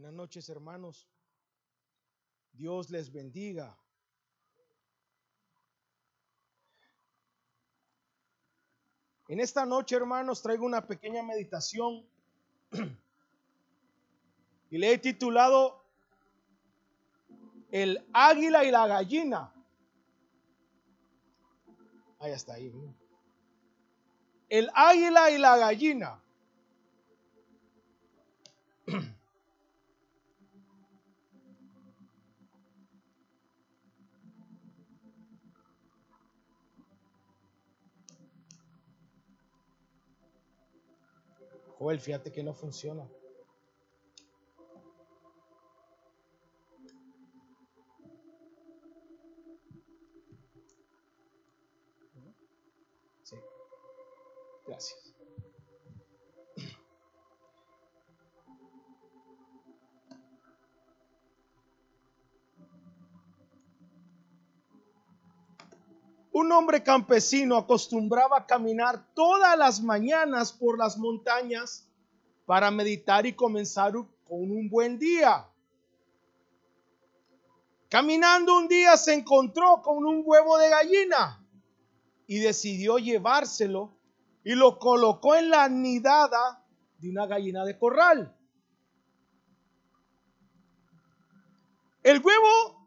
Buenas noches, hermanos. Dios les bendiga. En esta noche, hermanos, traigo una pequeña meditación y le he titulado El águila y la gallina. Ahí está, ahí. El águila y la gallina. Joel, fíjate que no funciona. Sí. Gracias. Un hombre campesino acostumbraba a caminar todas las mañanas por las montañas para meditar y comenzar con un buen día. Caminando un día se encontró con un huevo de gallina y decidió llevárselo y lo colocó en la nidada de una gallina de corral. El huevo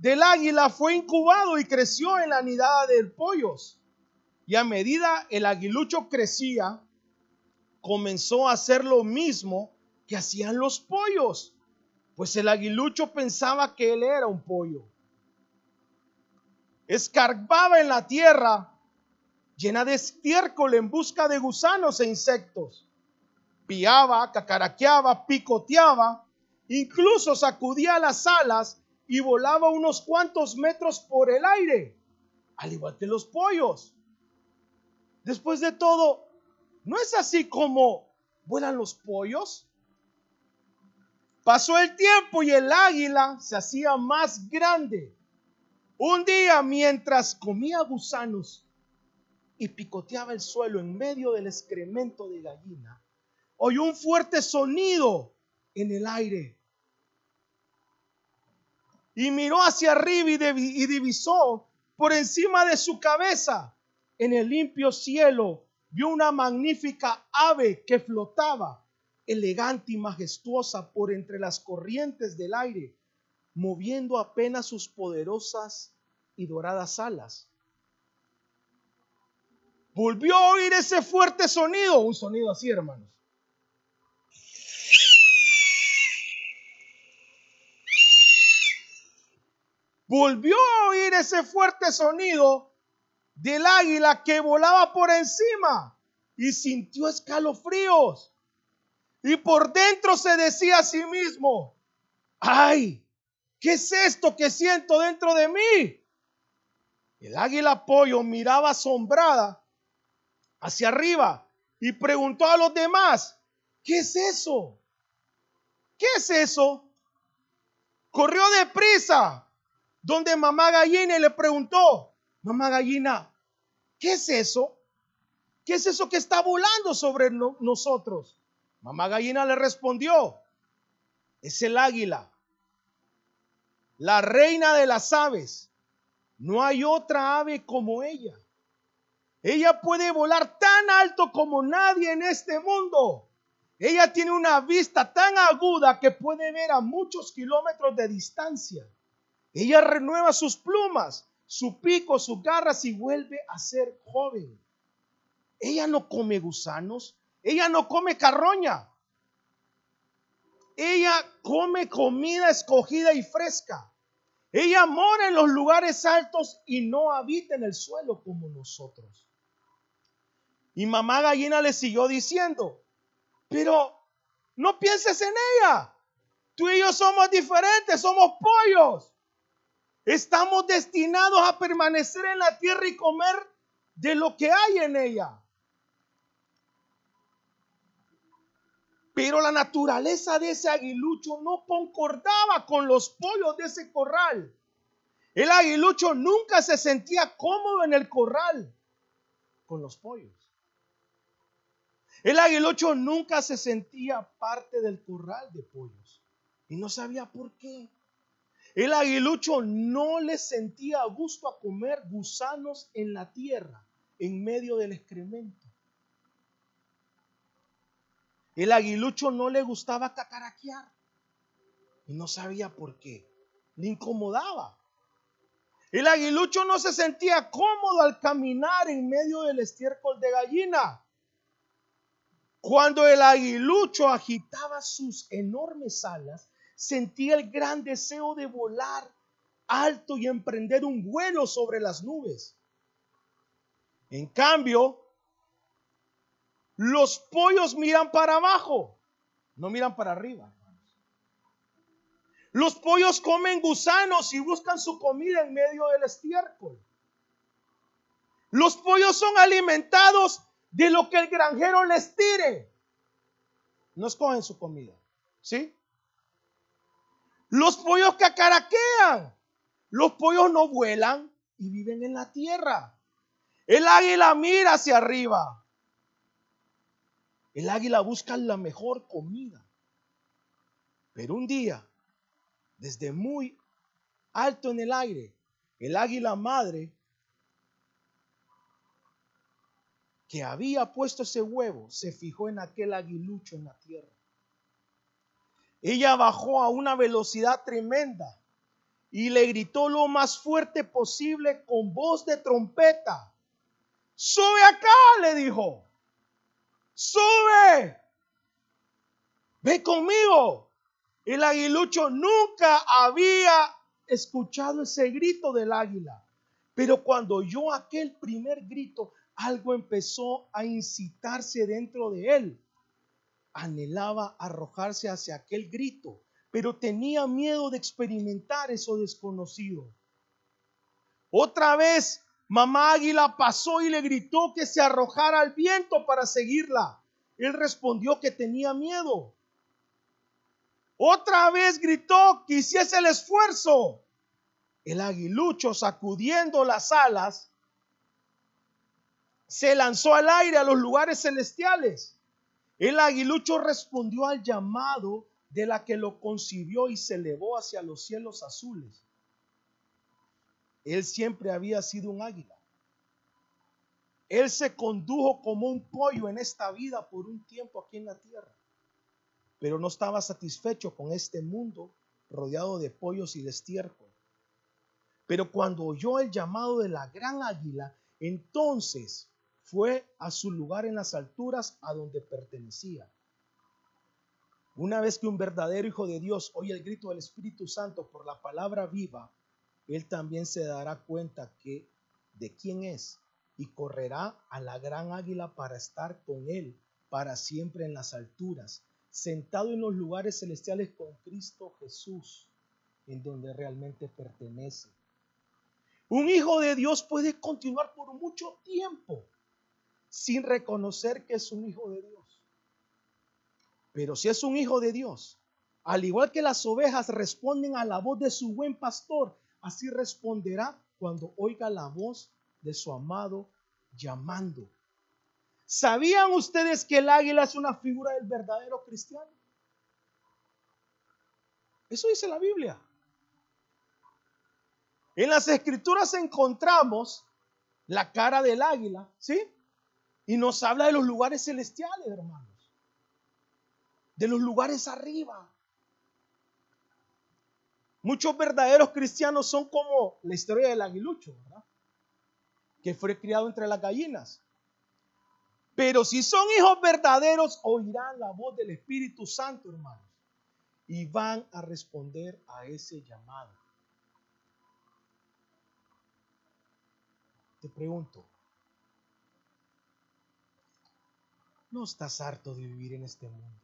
del águila fue incubado y creció en la nidada de pollos. Y a medida el aguilucho crecía, comenzó a hacer lo mismo que hacían los pollos, pues el aguilucho pensaba que él era un pollo. Escarbaba en la tierra llena de estiércol en busca de gusanos e insectos. Piaba, cacaraqueaba, picoteaba, incluso sacudía las alas y volaba unos cuantos metros por el aire, al igual que los pollos. Después de todo, ¿no es así como vuelan los pollos? Pasó el tiempo y el águila se hacía más grande. Un día, mientras comía gusanos y picoteaba el suelo en medio del excremento de gallina, oyó un fuerte sonido en el aire y miró hacia arriba y, divisó por encima de su cabeza en el limpio cielo vio una magnífica ave que flotaba elegante y majestuosa por entre las corrientes del aire, moviendo apenas sus poderosas y doradas alas. Volvió a oír ese fuerte sonido, un sonido así, hermanos. Volvió a oír ese fuerte sonido del águila que volaba por encima y sintió escalofríos. Y por dentro se decía a sí mismo, ay, ¿qué es esto que siento dentro de mí? El águila pollo miraba asombrada hacia arriba y preguntó a los demás, ¿qué es eso? ¿Qué es eso? Corrió deprisa donde mamá gallina le preguntó, mamá gallina, ¿qué es eso? ¿Qué es eso que está volando sobre nosotros? Mamá gallina le respondió, es el águila, la reina de las aves. No hay otra ave como ella. Ella puede volar tan alto como nadie en este mundo. Ella tiene una vista tan aguda que puede ver a muchos kilómetros de distancia. Ella renueva sus plumas, su pico, sus garras y vuelve a ser joven. Ella no come gusanos, ella no come carroña. Ella come comida escogida y fresca. Ella mora en los lugares altos y no habita en el suelo como nosotros. Y mamá gallina le siguió diciendo, pero no pienses en ella. Tú y yo somos diferentes, somos pollos. Estamos destinados a permanecer en la tierra y comer de lo que hay en ella. Pero la naturaleza de ese aguilucho no concordaba con los pollos de ese corral. El aguilucho nunca se sentía cómodo en el corral con los pollos. El aguilucho nunca se sentía parte del corral de pollos. Y no sabía por qué. El aguilucho no le sentía gusto a comer gusanos en la tierra, en medio del excremento. El aguilucho no le gustaba cacaraquear y no sabía por qué. Le incomodaba. El aguilucho no se sentía cómodo al caminar en medio del estiércol de gallina. Cuando el aguilucho agitaba sus enormes alas, sentía el gran deseo de volar alto y emprender un vuelo sobre las nubes. En cambio, los pollos miran para abajo, no miran para arriba. Los pollos comen gusanos y buscan su comida en medio del estiércol. Los pollos son alimentados de lo que el granjero les tire. No escogen su comida. ¿Sí? Los pollos cacaraquean. Los pollos no vuelan y viven en la tierra. El águila mira hacia arriba. El águila busca la mejor comida. Pero un día desde muy alto en el aire, el águila madre que había puesto ese huevo se fijó en aquel aguilucho en la tierra. Ella bajó a una velocidad tremenda y le gritó lo más fuerte posible con voz de trompeta. Sube acá, le dijo. Sube. Ve conmigo. El aguilucho nunca había escuchado ese grito del águila. Pero cuando oyó aquel primer grito, algo empezó a incitarse dentro de él. Anhelaba arrojarse hacia aquel grito, pero tenía miedo de experimentar eso desconocido. Otra vez, mamá águila pasó y le gritó que se arrojara al viento para seguirla. Él respondió que tenía miedo. Otra vez gritó que hiciese el esfuerzo. El aguilucho, sacudiendo las alas, se lanzó al aire a los lugares celestiales. El aguilucho respondió al llamado de la que lo concibió y se elevó hacia los cielos azules. Él siempre había sido un águila. Él se condujo como un pollo en esta vida por un tiempo aquí en la tierra pero no estaba satisfecho con este mundo rodeado de pollos y de estiércol. Pero cuando oyó el llamado de la gran águila, entonces fue a su lugar en las alturas a donde pertenecía. Una vez que un verdadero hijo de Dios oye el grito del Espíritu Santo por la palabra viva, él también se dará cuenta que de quién es y correrá a la gran águila para estar con él para siempre en las alturas sentado en los lugares celestiales con Cristo Jesús, en donde realmente pertenece. Un hijo de Dios puede continuar por mucho tiempo sin reconocer que es un hijo de Dios. Pero si es un hijo de Dios, al igual que las ovejas responden a la voz de su buen pastor, así responderá cuando oiga la voz de su amado llamando. ¿Sabían ustedes que el águila es una figura del verdadero cristiano? Eso dice la Biblia. En las escrituras encontramos la cara del águila, ¿sí? Y nos habla de los lugares celestiales, hermanos. De los lugares arriba. Muchos verdaderos cristianos son como la historia del aguilucho, ¿verdad? Que fue criado entre las gallinas. Pero si son hijos verdaderos, oirán la voz del Espíritu Santo, hermanos, y van a responder a ese llamado. Te pregunto, ¿no estás harto de vivir en este mundo?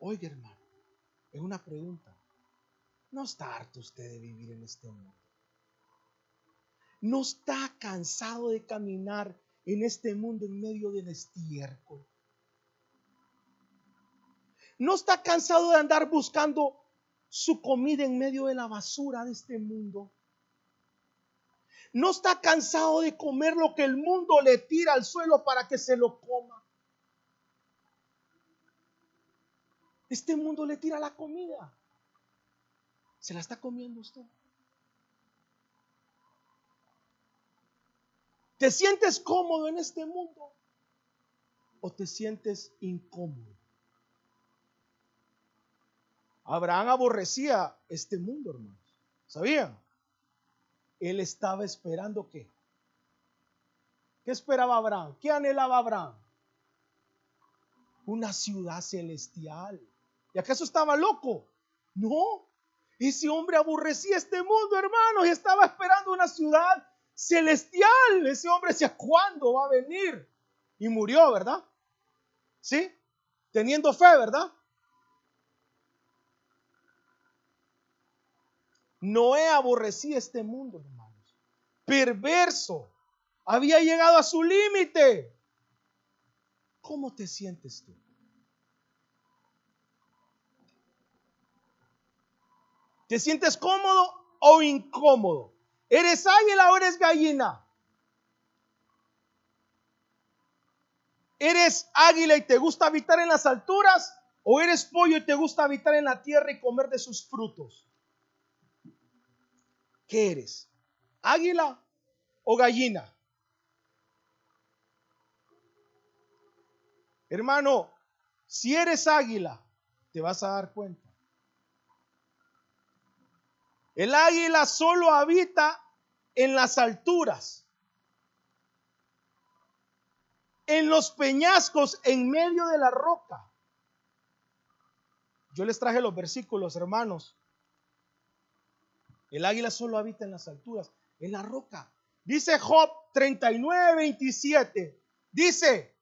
Oiga, hermano, es una pregunta. ¿No está harto usted de vivir en este mundo? ¿No está cansado de caminar en este mundo en medio del estiércol. No está cansado de andar buscando su comida en medio de la basura de este mundo. No está cansado de comer lo que el mundo le tira al suelo para que se lo coma. Este mundo le tira la comida. ¿Se la está comiendo usted? ¿Te sientes cómodo en este mundo? ¿O te sientes incómodo? Abraham aborrecía este mundo, hermanos. ¿Sabían? Él estaba esperando qué? ¿Qué esperaba Abraham? ¿Qué anhelaba Abraham? Una ciudad celestial. ¿Y acaso estaba loco? No. Ese hombre aborrecía este mundo, hermanos, y estaba esperando una ciudad celestial. Ese hombre decía, ¿cuándo va a venir? Y murió, ¿verdad? ¿Sí? Teniendo fe, ¿verdad? Noé aborrecía este mundo, hermanos. Perverso. Había llegado a su límite. ¿Cómo te sientes tú? ¿Te sientes cómodo o incómodo? ¿Eres águila o eres gallina? ¿Eres águila y te gusta habitar en las alturas? ¿O eres pollo y te gusta habitar en la tierra y comer de sus frutos? ¿Qué eres? ¿Águila o gallina? Hermano, si eres águila, te vas a dar cuenta. El águila solo habita en las alturas, en los peñascos, en medio de la roca. Yo les traje los versículos, hermanos, el águila solo habita en las alturas, en la roca. Dice Job 39, 27. Dice,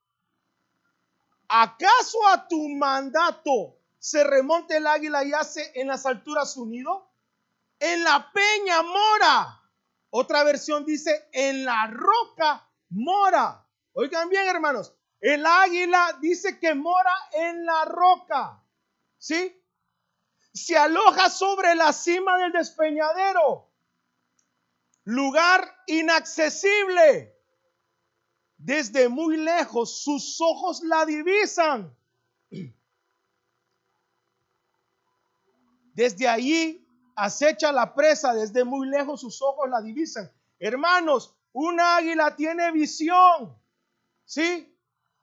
¿acaso a tu mandato se remonte el águila y hace en las alturas su nido? En la peña mora. Otra versión dice, en la roca mora. Oigan bien, hermanos. El águila dice que mora en la roca. ¿Sí? Se aloja sobre la cima del despeñadero, lugar inaccesible. Desde muy lejos sus ojos la divisan. Desde allí acecha la presa, desde muy lejos sus ojos la divisan. Hermanos, un águila tiene visión. ¿Sí?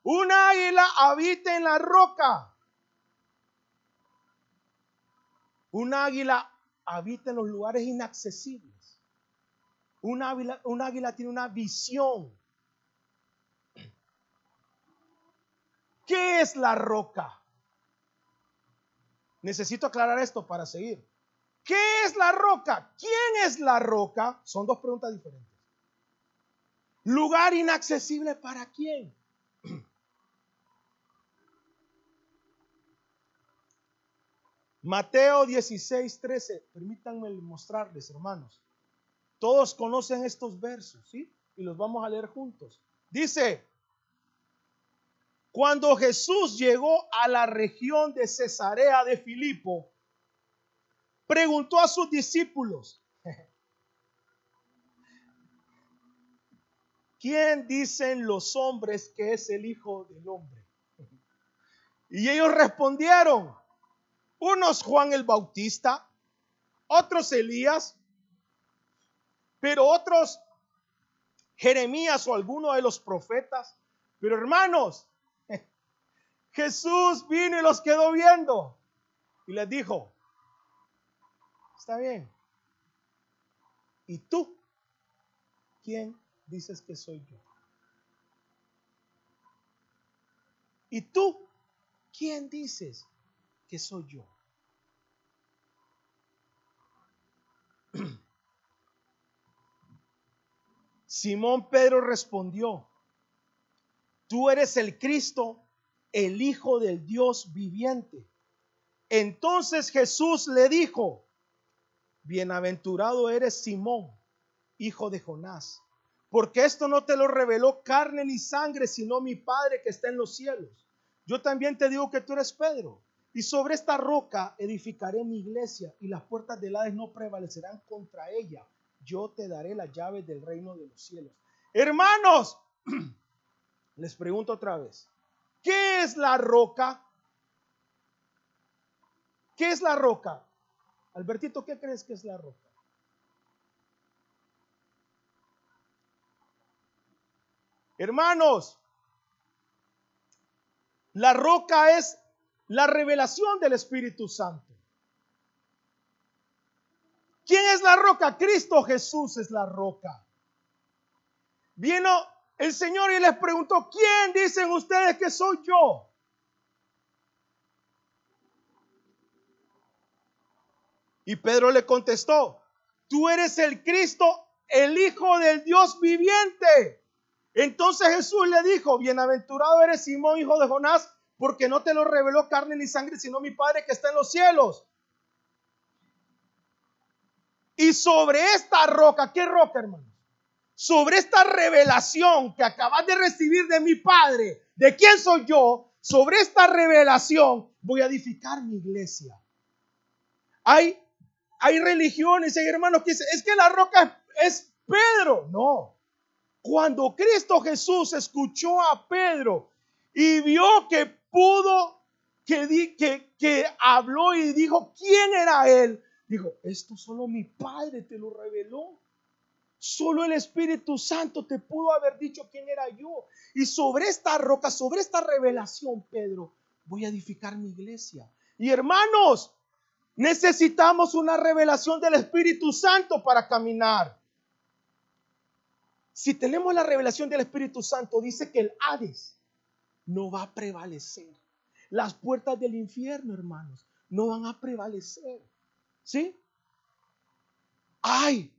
Un águila habita en la roca. Un águila habita en los lugares inaccesibles. Un águila, un águila tiene una visión. ¿Qué es la roca? Necesito aclarar esto para seguir. ¿Qué es la roca? ¿Quién es la roca? Son dos preguntas diferentes. Lugar inaccesible para quién? Mateo 16, 13. Permítanme mostrarles, hermanos. Todos conocen estos versos, ¿sí? Y los vamos a leer juntos. Dice, cuando Jesús llegó a la región de Cesarea de Filipo, preguntó a sus discípulos, ¿quién dicen los hombres que es el Hijo del Hombre? Y ellos respondieron, unos Juan el Bautista, otros Elías, pero otros Jeremías o alguno de los profetas. Pero hermanos, Jesús vino y los quedó viendo y les dijo, está bien. ¿Y tú? ¿Quién dices que soy yo? ¿Y tú? ¿Quién dices que soy yo. Simón Pedro respondió, tú eres el Cristo, el Hijo del Dios viviente. Entonces Jesús le dijo, bienaventurado eres Simón, hijo de Jonás, porque esto no te lo reveló carne ni sangre, sino mi Padre que está en los cielos. Yo también te digo que tú eres Pedro y sobre esta roca edificaré mi iglesia y las puertas del Hades no prevalecerán contra ella. Yo te daré las llaves del reino de los cielos. Hermanos, les pregunto otra vez, ¿qué es la roca? ¿Qué es la roca? Albertito, ¿qué crees que es la roca? Hermanos, la roca es la revelación del Espíritu Santo. ¿Quién es la roca? Cristo Jesús es la roca. Vino el Señor y les preguntó, ¿quién dicen ustedes que soy yo? Y Pedro le contestó, tú eres el Cristo, el Hijo del Dios viviente. Entonces Jesús le dijo, bienaventurado eres Simón, hijo de Jonás, porque no te lo reveló carne ni sangre, sino mi Padre que está en los cielos. Y sobre esta roca, ¿qué roca, hermano? Sobre esta revelación que acabas de recibir de mi Padre, de quién soy yo, sobre esta revelación voy a edificar mi iglesia. Hay, hay religiones, hay hermanos que dicen, es que la roca es Pedro. No, cuando Cristo Jesús escuchó a Pedro y vio que pudo, que, que, que habló y dijo quién era él, dijo, esto solo mi Padre te lo reveló. Solo el Espíritu Santo te pudo haber dicho quién era yo. Y sobre esta roca, sobre esta revelación, Pedro, voy a edificar mi iglesia. Y hermanos, necesitamos una revelación del Espíritu Santo para caminar. Si tenemos la revelación del Espíritu Santo, dice que el Hades no va a prevalecer. Las puertas del infierno, hermanos, no van a prevalecer. ¿Sí? ¡Ay!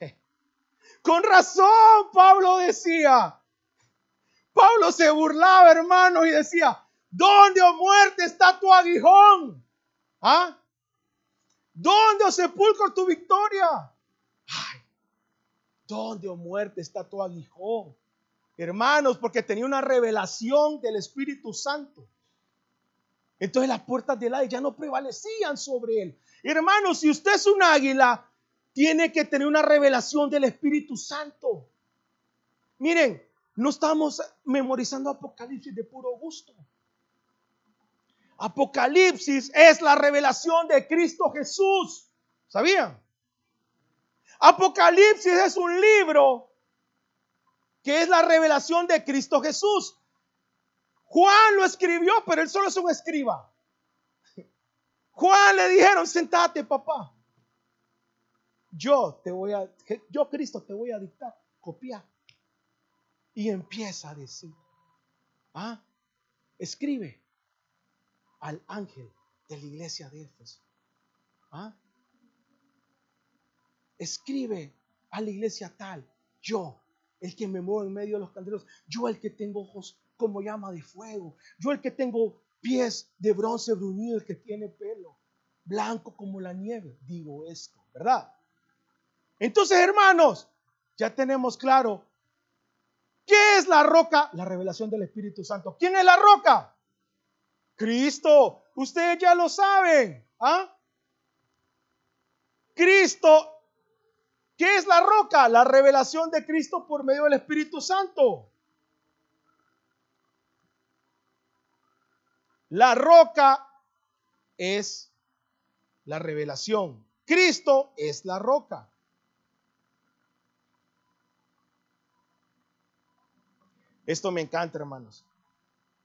Con razón, Pablo decía. Pablo se burlaba, hermanos, y decía, ¿dónde, oh muerte, está tu aguijón? ¿Ah? ¿Dónde, oh sepulcro, tu victoria? Ay, ¿Dónde, oh muerte, está tu aguijón? Hermanos, porque tenía una revelación del Espíritu Santo. Entonces las puertas del aire ya no prevalecían sobre él. Hermanos, si usted es un águila, tiene que tener una revelación del Espíritu Santo. Miren, no estamos memorizando Apocalipsis de puro gusto. Apocalipsis es la revelación de Cristo Jesús. ¿Sabían? Apocalipsis es un libro que es la revelación de Cristo Jesús. Juan lo escribió, pero él solo es un escriba. Juan le dijeron, sentate papá. Yo te voy a, yo Cristo te voy a dictar, copiar. Y empieza a decir, ah, escribe al ángel de la iglesia de Éfeso. ¿Ah? escribe a la iglesia tal, yo, el que me muevo en medio de los candelos, yo el que tengo ojos como llama de fuego, yo el que tengo pies de bronce bruñido, el que tiene pelo blanco como la nieve, digo esto, ¿verdad? Entonces, hermanos, ya tenemos claro ¿Qué es la roca? La revelación del Espíritu Santo. ¿Quién es la roca? Cristo. Ustedes ya lo saben. ¿ah? Cristo ¿Qué es la roca? La revelación de Cristo por medio del Espíritu Santo. La roca es la revelación. Cristo es la roca. Esto me encanta, hermanos.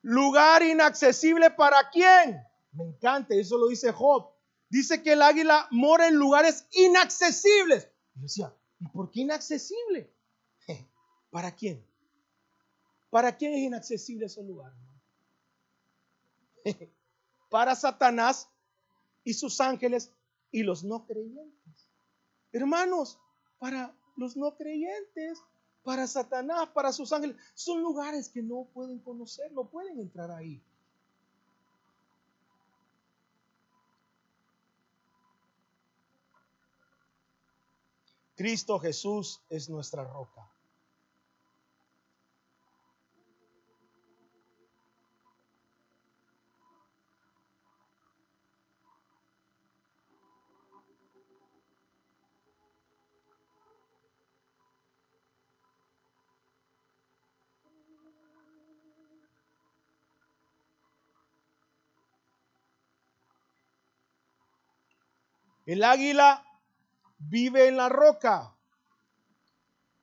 Lugar inaccesible para quién? Me encanta, eso lo dice Job. Dice que el águila mora en lugares inaccesibles. Y yo decía, ¿y por qué inaccesible? ¿Para quién? ¿Para quién es inaccesible ese lugar? Para Satanás y sus ángeles y los no creyentes. Hermanos, para los no creyentes, para Satanás, para sus ángeles, son lugares que no pueden conocer, no pueden entrar ahí. Cristo Jesús es nuestra roca. El águila vive en la roca.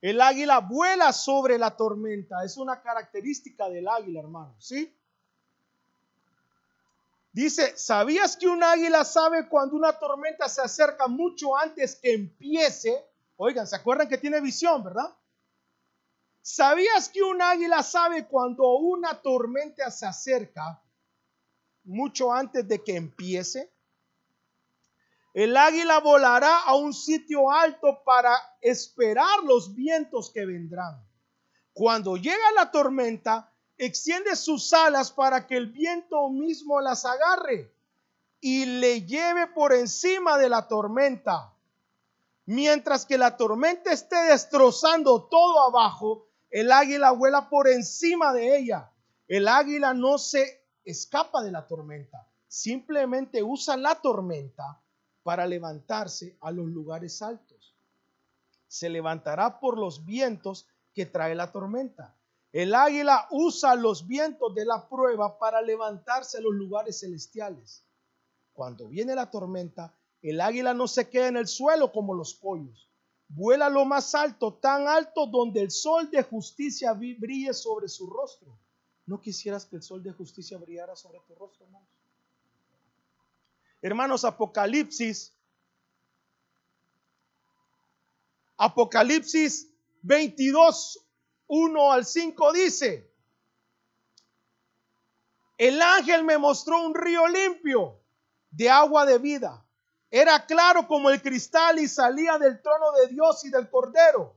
El águila vuela sobre la tormenta. Es una característica del águila, hermano. ¿Sí? Dice, ¿sabías que un águila sabe cuando una tormenta se acerca mucho antes que empiece? Oigan, ¿se acuerdan que tiene visión, verdad? ¿Sabías que un águila sabe cuando una tormenta se acerca mucho antes de que empiece? El águila volará a un sitio alto para esperar los vientos que vendrán. Cuando llega la tormenta, extiende sus alas para que el viento mismo las agarre y le lleve por encima de la tormenta. Mientras que la tormenta esté destrozando todo abajo, el águila vuela por encima de ella. El águila no se escapa de la tormenta, simplemente usa la tormenta para levantarse a los lugares altos. Se levantará por los vientos que trae la tormenta. El águila usa los vientos de la prueba para levantarse a los lugares celestiales. Cuando viene la tormenta, el águila no se queda en el suelo como los pollos. Vuela lo más alto, tan alto donde el sol de justicia brille sobre su rostro. ¿No quisieras que el sol de justicia brillara sobre tu rostro, hermanos? Hermanos, Apocalipsis. Apocalipsis 22, 1 al 5 dice, el ángel me mostró un río limpio de agua de vida. Era claro como el cristal y salía del trono de Dios y del Cordero.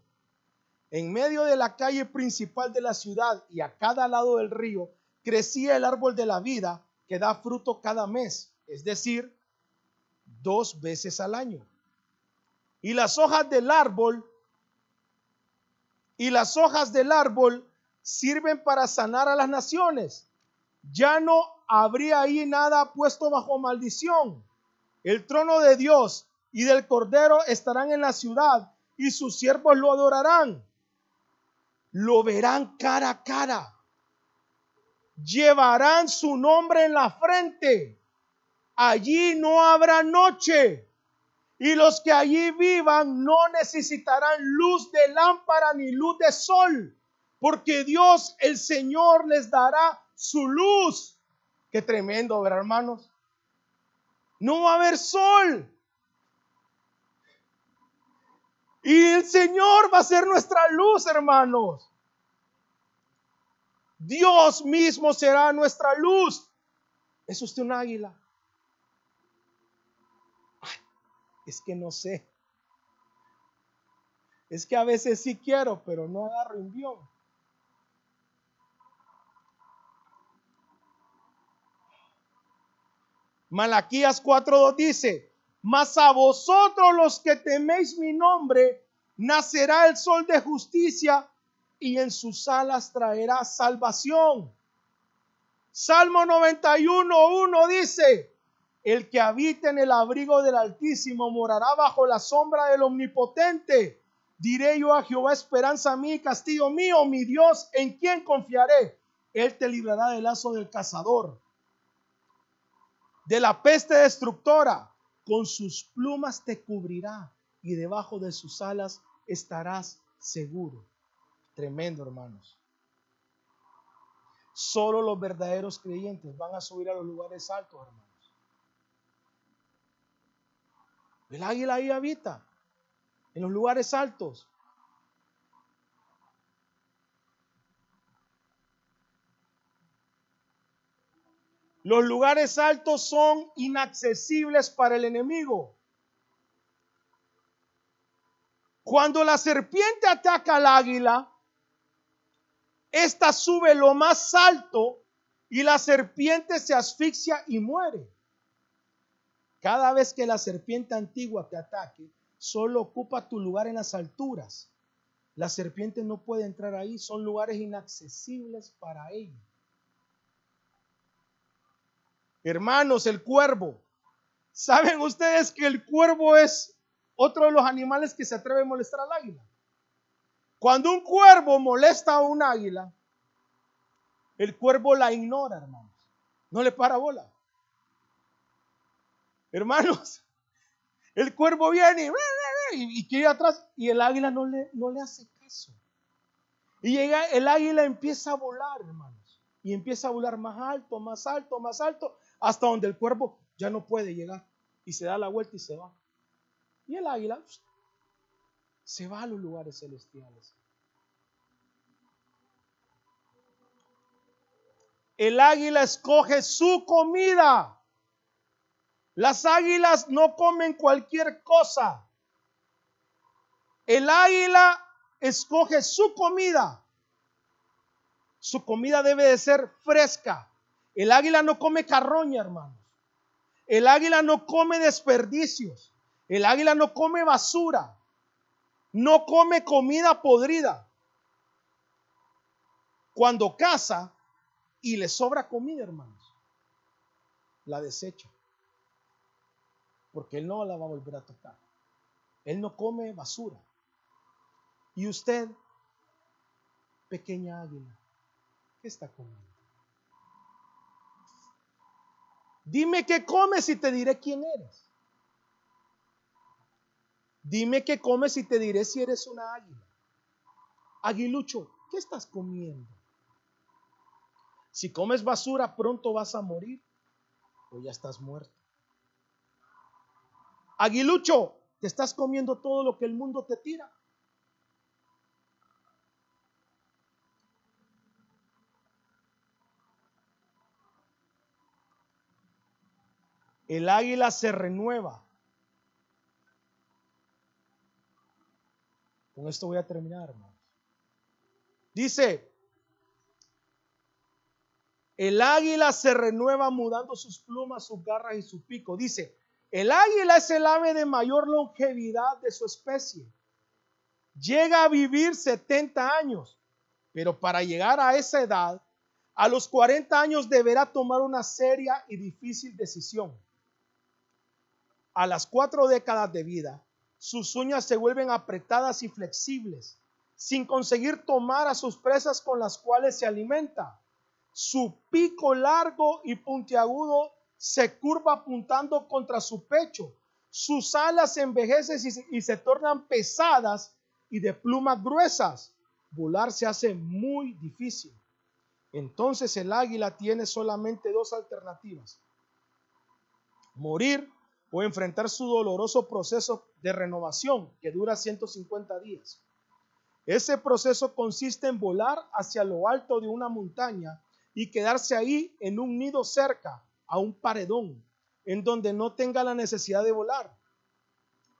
En medio de la calle principal de la ciudad y a cada lado del río crecía el árbol de la vida que da fruto cada mes, es decir, dos veces al año. Y las hojas del árbol y las hojas del árbol sirven para sanar a las naciones. Ya no habría ahí nada puesto bajo maldición. El trono de Dios y del Cordero estarán en la ciudad y sus siervos lo adorarán. Lo verán cara a cara. Llevarán su nombre en la frente. Allí no habrá noche y los que allí vivan no necesitarán luz de lámpara ni luz de sol, porque Dios el Señor les dará su luz. Qué tremendo, ¿verdad, hermanos? No va a haber sol. Y el Señor va a ser nuestra luz, hermanos. Dios mismo será nuestra luz. ¿Es usted un águila? Es que no sé. Es que a veces sí quiero, pero no agarro envión. Malaquías 4.2 dice, mas a vosotros los que teméis mi nombre, nacerá el sol de justicia y en sus alas traerá salvación. Salmo 91.1 dice, el que habita en el abrigo del Altísimo morará bajo la sombra del Omnipotente. Diré yo a Jehová, esperanza mía castillo mío, mi Dios, en quien confiaré. Él te librará del lazo del cazador, de la peste destructora. Con sus plumas te cubrirá y debajo de sus alas estarás seguro. Tremendo, hermanos. Solo los verdaderos creyentes van a subir a los lugares altos, hermanos. El águila ahí habita, en los lugares altos. Los lugares altos son inaccesibles para el enemigo. Cuando la serpiente ataca al águila, esta sube lo más alto y la serpiente se asfixia y muere. Cada vez que la serpiente antigua te ataque, solo ocupa tu lugar en las alturas. La serpiente no puede entrar ahí, son lugares inaccesibles para ella. Hermanos, el cuervo. ¿Saben ustedes que el cuervo es otro de los animales que se atreve a molestar al águila? Cuando un cuervo molesta a un águila, el cuervo la ignora, hermanos. No le para bola. Hermanos, El cuervo viene y, quiere atrás y el águila no le, no le hace caso. Y llega, el águila empieza a volar, hermanos. Y empieza a volar más alto, más alto, más alto, hasta donde el cuervo ya no puede llegar. Y se da la vuelta y se va. Y el águila se va a los lugares celestiales. El águila escoge su comida. Las águilas no comen cualquier cosa. El águila escoge su comida. Su comida debe de ser fresca. El águila no come carroña, hermanos. El águila no come desperdicios. El águila no come basura. No come comida podrida. Cuando caza y le sobra comida, hermanos, la desecha porque Él no la va a volver a tocar. Él no come basura. Y usted, pequeña águila, ¿qué está comiendo? Dime qué comes y te diré quién eres. Dime qué comes y te diré si eres una águila. Aguilucho, ¿qué estás comiendo? Si comes basura, pronto vas a morir o ya estás muerto. Aguilucho, te estás comiendo todo lo que el mundo te tira. El águila se renueva. Con esto voy a terminar, hermanos. Dice, el águila se renueva mudando sus plumas, sus garras y su pico. Dice, el águila es el ave de mayor longevidad de su especie. Llega a vivir 70 años, pero para llegar a esa edad, a los 40 años deberá tomar una seria y difícil decisión. A las cuatro décadas de vida, sus uñas se vuelven apretadas y flexibles, sin conseguir tomar a sus presas con las cuales se alimenta. Su pico largo y puntiagudo se curva apuntando contra su pecho. Sus alas envejecen y se, tornan pesadas y de plumas gruesas. Volar se hace muy difícil. Entonces el águila tiene solamente dos alternativas. Morir o enfrentar su doloroso proceso de renovación que dura 150 días. Ese proceso consiste en volar hacia lo alto de una montaña y quedarse ahí en un nido cerca a un paredón en donde no tenga la necesidad de volar.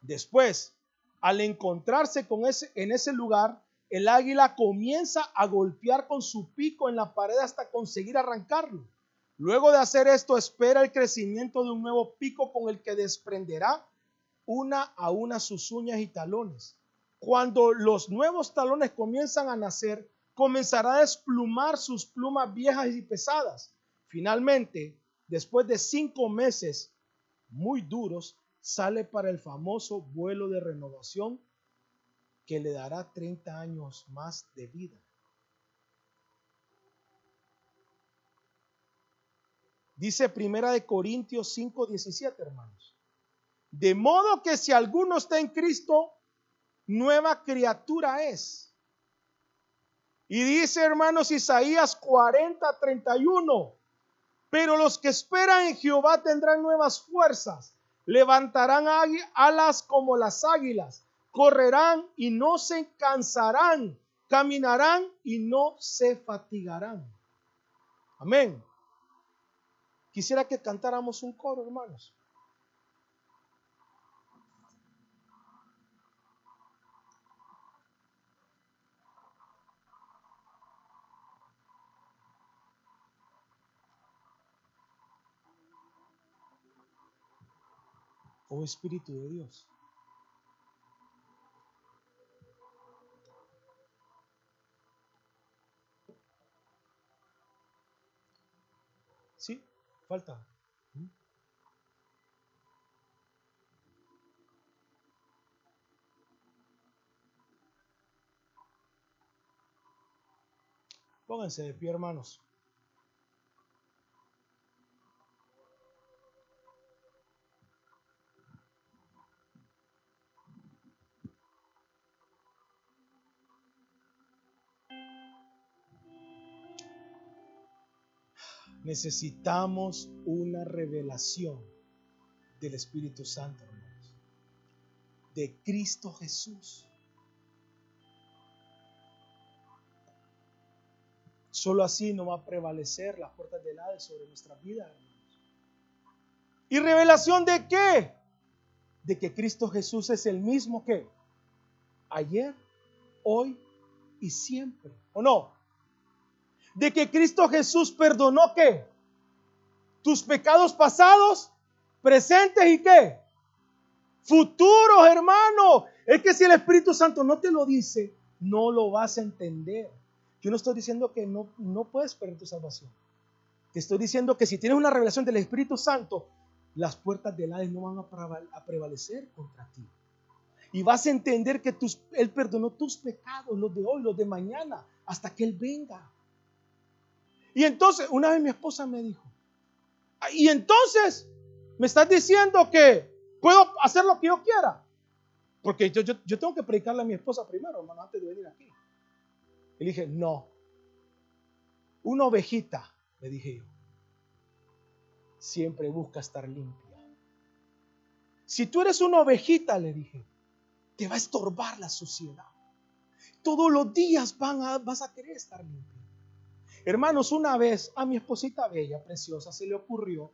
Después, al encontrarse con ese, en ese lugar, el águila comienza a golpear con su pico en la pared hasta conseguir arrancarlo. Luego de hacer esto, espera el crecimiento de un nuevo pico con el que desprenderá una a una sus uñas y talones. Cuando los nuevos talones comienzan a nacer, comenzará a desplumar sus plumas viejas y pesadas. Finalmente, después de cinco meses muy duros, sale para el famoso vuelo de renovación que le dará 30 años más de vida. Dice Primera de Corintios 5, 17, hermanos. De modo que si alguno está en Cristo, nueva criatura es. Y dice, hermanos, Isaías 40, 31. Pero los que esperan en Jehová tendrán nuevas fuerzas, levantarán alas como las águilas, correrán y no se cansarán, caminarán y no se fatigarán. Amén. Quisiera que cantáramos un coro, hermanos. Oh Espíritu de Dios. Sí, falta. ¿Mm? Pónganse de pie, hermanos. Necesitamos una revelación del Espíritu Santo, hermanos. De Cristo Jesús. Solo así no va a prevalecer las puertas del Hades sobre nuestra vida, hermanos. ¿Y revelación de qué? De que Cristo Jesús es el mismo que ayer, hoy y siempre. ¿O no? De que Cristo Jesús perdonó qué? Tus pecados pasados, presentes y qué? Futuros, hermano. Es que si el Espíritu Santo no te lo dice, no lo vas a entender. Yo no estoy diciendo que no, no puedes perder tu salvación. Te estoy diciendo que si tienes una revelación del Espíritu Santo, las puertas del Hades no van a prevalecer contra ti. Y vas a entender que tus, Él perdonó tus pecados, los de hoy, los de mañana, hasta que Él venga. Y entonces, una vez mi esposa me dijo, ah, y entonces me estás diciendo que puedo hacer lo que yo quiera. Porque yo, tengo que predicarle a mi esposa primero, hermano, antes de venir aquí. Y le dije, no. Una ovejita, le dije yo, siempre busca estar limpia. Si tú eres una ovejita, le dije, te va a estorbar la suciedad. Todos los días vas a querer estar limpia. Hermanos, una vez a mi esposita bella, preciosa, se le ocurrió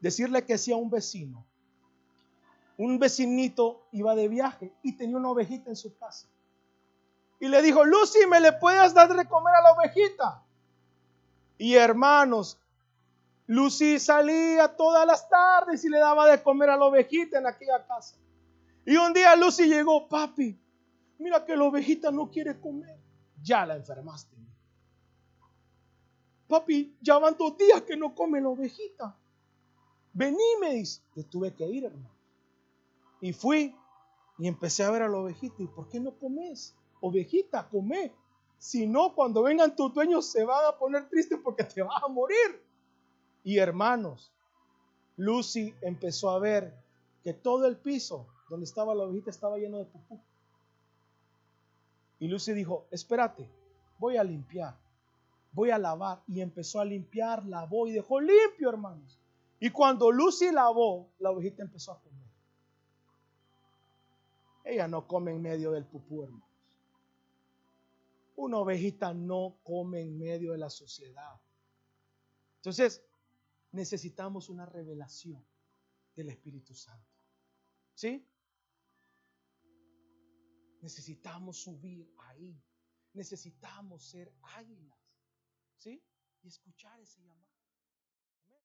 decirle que sí a un vecino. Un vecinito iba de viaje y tenía una ovejita en su casa y le dijo, Lucy, ¿me le puedes dar de comer a la ovejita? Y hermanos, Lucy salía todas las tardes y le daba de comer a la ovejita en aquella casa. Y un día Lucy llegó, papi, mira que la ovejita no quiere comer. Ya la enfermaste. Papi, ya van dos días que no come la ovejita. Vení, me dice. Te tuve que ir, hermano. Y fui y empecé a ver a la ovejita. ¿Y por qué no comes? ovejita, come. Si no, cuando vengan tus dueños se van a poner tristes porque te vas a morir. Y hermanos, Lucy empezó a ver que todo el piso donde estaba la ovejita estaba lleno de pupú. Y Lucy dijo, espérate, voy a limpiar, voy a lavar. Y empezó a limpiar, lavó y dejó limpio, hermanos. Y cuando Lucy lavó, la ovejita empezó a comer. Ella no come en medio del pupú, hermano. Una ovejita no come en medio de la sociedad. Entonces, necesitamos una revelación del Espíritu Santo. ¿Sí? Necesitamos subir ahí. Necesitamos ser águilas. ¿Sí? Y escuchar ese llamado.